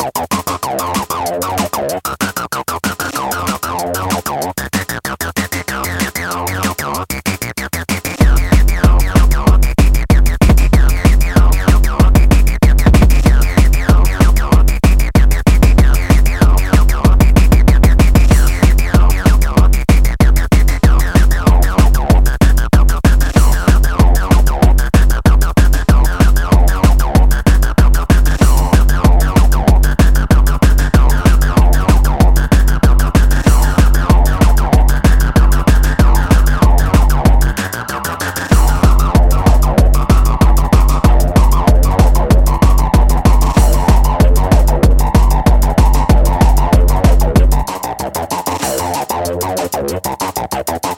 Oh, oh, oh. Oh, oh, oh.